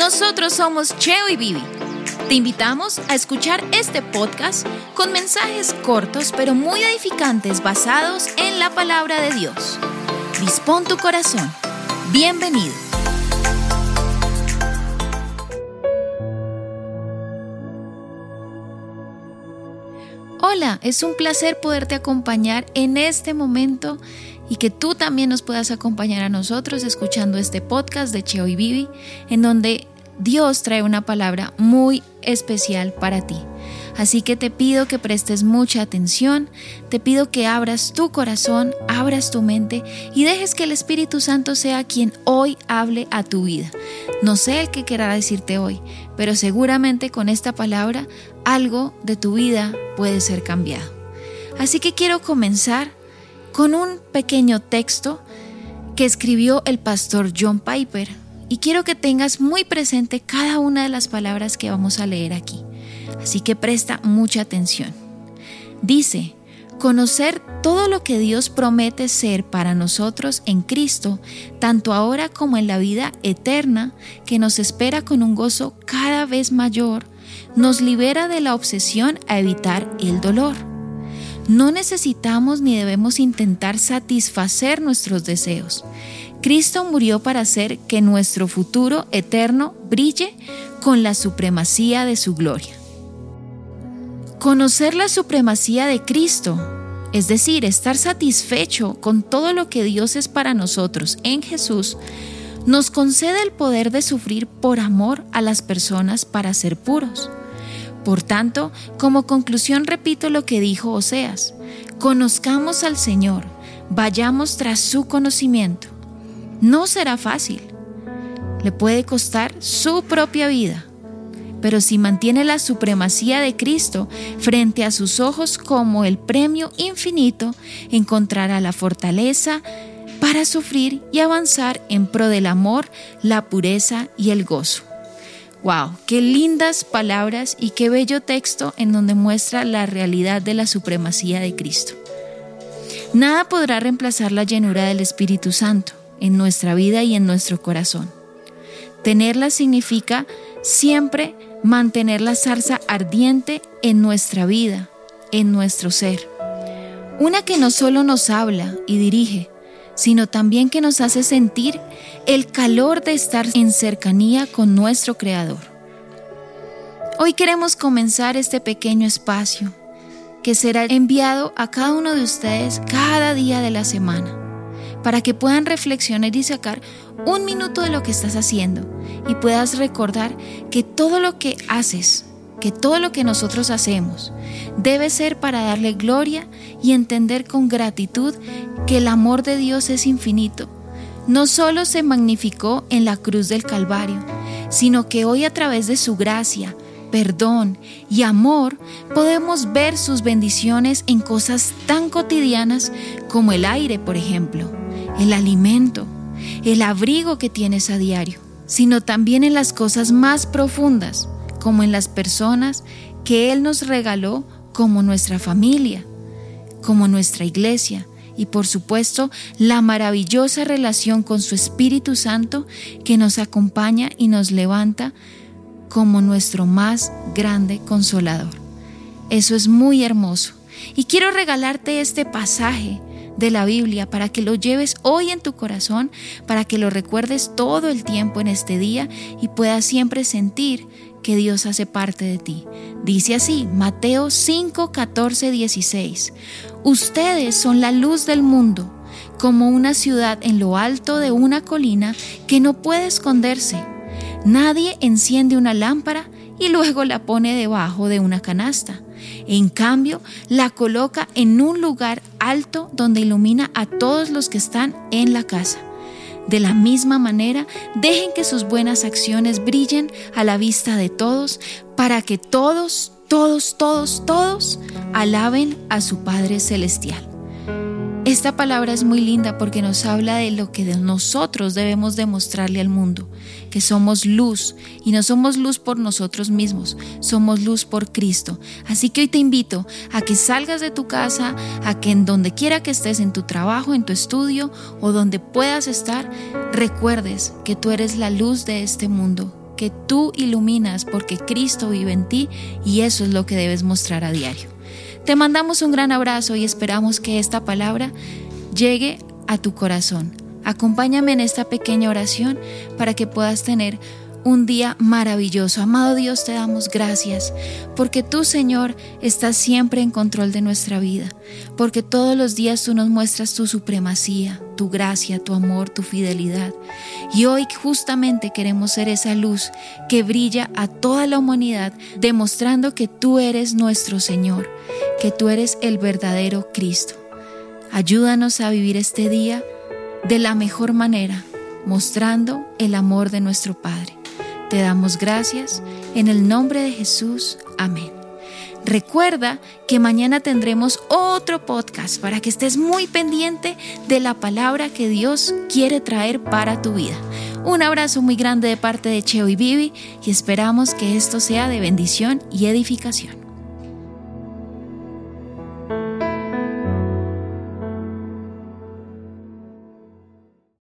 Nosotros somos Cheo y Vivi. Te invitamos a escuchar este podcast con mensajes cortos pero muy edificantes basados en la palabra de Dios. Dispón tu corazón. Bienvenido. Hola, es un placer poderte acompañar en este momento y que tú también nos puedas acompañar a nosotros escuchando este podcast de Cheo y Vivi, en donde Dios trae una palabra muy especial para ti. Así que te pido que prestes mucha atención, te pido que abras tu corazón, abras tu mente y dejes que el Espíritu Santo sea quien hoy hable a tu vida. No sé el que quiera decirte hoy, pero seguramente con esta palabra algo de tu vida puede ser cambiado. Así que quiero comenzar con un pequeño texto que escribió el pastor John Piper y quiero que tengas muy presente cada una de las palabras que vamos a leer aquí. Así que presta mucha atención. Dice, conocer todo lo que Dios promete ser para nosotros en Cristo, tanto ahora como en la vida eterna que nos espera con un gozo cada vez mayor, nos libera de la obsesión a evitar el dolor. No necesitamos ni debemos intentar satisfacer nuestros deseos. Cristo murió para hacer que nuestro futuro eterno brille con la supremacía de su gloria. Conocer la supremacía de Cristo, es decir, estar satisfecho con todo lo que Dios es para nosotros en Jesús, nos concede el poder de sufrir por amor a las personas para ser puros. Por tanto, como conclusión repito lo que dijo Oseas, conozcamos al Señor, vayamos tras su conocimiento. No será fácil, le puede costar su propia vida pero si mantiene la supremacía de Cristo frente a sus ojos como el premio infinito, encontrará la fortaleza para sufrir y avanzar en pro del amor, la pureza y el gozo. ¡Wow! ¡Qué lindas palabras y qué bello texto en donde muestra la realidad de la supremacía de Cristo! Nada podrá reemplazar la llenura del Espíritu Santo en nuestra vida y en nuestro corazón. Tenerla significa siempre mantener la zarza ardiente en nuestra vida, en nuestro ser. Una que no solo nos habla y dirige, sino también que nos hace sentir el calor de estar en cercanía con nuestro Creador. Hoy queremos comenzar este pequeño espacio que será enviado a cada uno de ustedes cada día de la semana para que puedan reflexionar y sacar un minuto de lo que estás haciendo y puedas recordar que todo lo que haces, que todo lo que nosotros hacemos, debe ser para darle gloria y entender con gratitud que el amor de Dios es infinito. No solo se magnificó en la cruz del Calvario, sino que hoy a través de su gracia, perdón y amor podemos ver sus bendiciones en cosas tan cotidianas como el aire, por ejemplo el alimento, el abrigo que tienes a diario, sino también en las cosas más profundas, como en las personas que Él nos regaló como nuestra familia, como nuestra iglesia y por supuesto la maravillosa relación con su Espíritu Santo que nos acompaña y nos levanta como nuestro más grande consolador. Eso es muy hermoso. Y quiero regalarte este pasaje de la Biblia para que lo lleves hoy en tu corazón, para que lo recuerdes todo el tiempo en este día y puedas siempre sentir que Dios hace parte de ti. Dice así, Mateo 5, 14, 16. Ustedes son la luz del mundo, como una ciudad en lo alto de una colina que no puede esconderse. Nadie enciende una lámpara y luego la pone debajo de una canasta en cambio, la coloca en un lugar alto donde ilumina a todos los que están en la casa. De la misma manera, dejen que sus buenas acciones brillen a la vista de todos para que todos, todos, todos, todos alaben a su Padre Celestial. Esta palabra es muy linda porque nos habla de lo que nosotros debemos demostrarle al mundo, que somos luz y no somos luz por nosotros mismos, somos luz por Cristo. Así que hoy te invito a que salgas de tu casa, a que en donde quiera que estés, en tu trabajo, en tu estudio o donde puedas estar, recuerdes que tú eres la luz de este mundo que tú iluminas porque Cristo vive en ti y eso es lo que debes mostrar a diario. Te mandamos un gran abrazo y esperamos que esta palabra llegue a tu corazón. Acompáñame en esta pequeña oración para que puedas tener un día maravilloso. Amado Dios, te damos gracias porque tú, Señor, estás siempre en control de nuestra vida, porque todos los días tú nos muestras tu supremacía, tu gracia, tu amor, tu fidelidad. Y hoy justamente queremos ser esa luz que brilla a toda la humanidad, demostrando que tú eres nuestro Señor, que tú eres el verdadero Cristo. Ayúdanos a vivir este día de la mejor manera, mostrando el amor de nuestro Padre. Te damos gracias en el nombre de Jesús. Amén. Recuerda que mañana tendremos otro podcast para que estés muy pendiente de la palabra que Dios quiere traer para tu vida. Un abrazo muy grande de parte de Cheo y Vivi y esperamos que esto sea de bendición y edificación.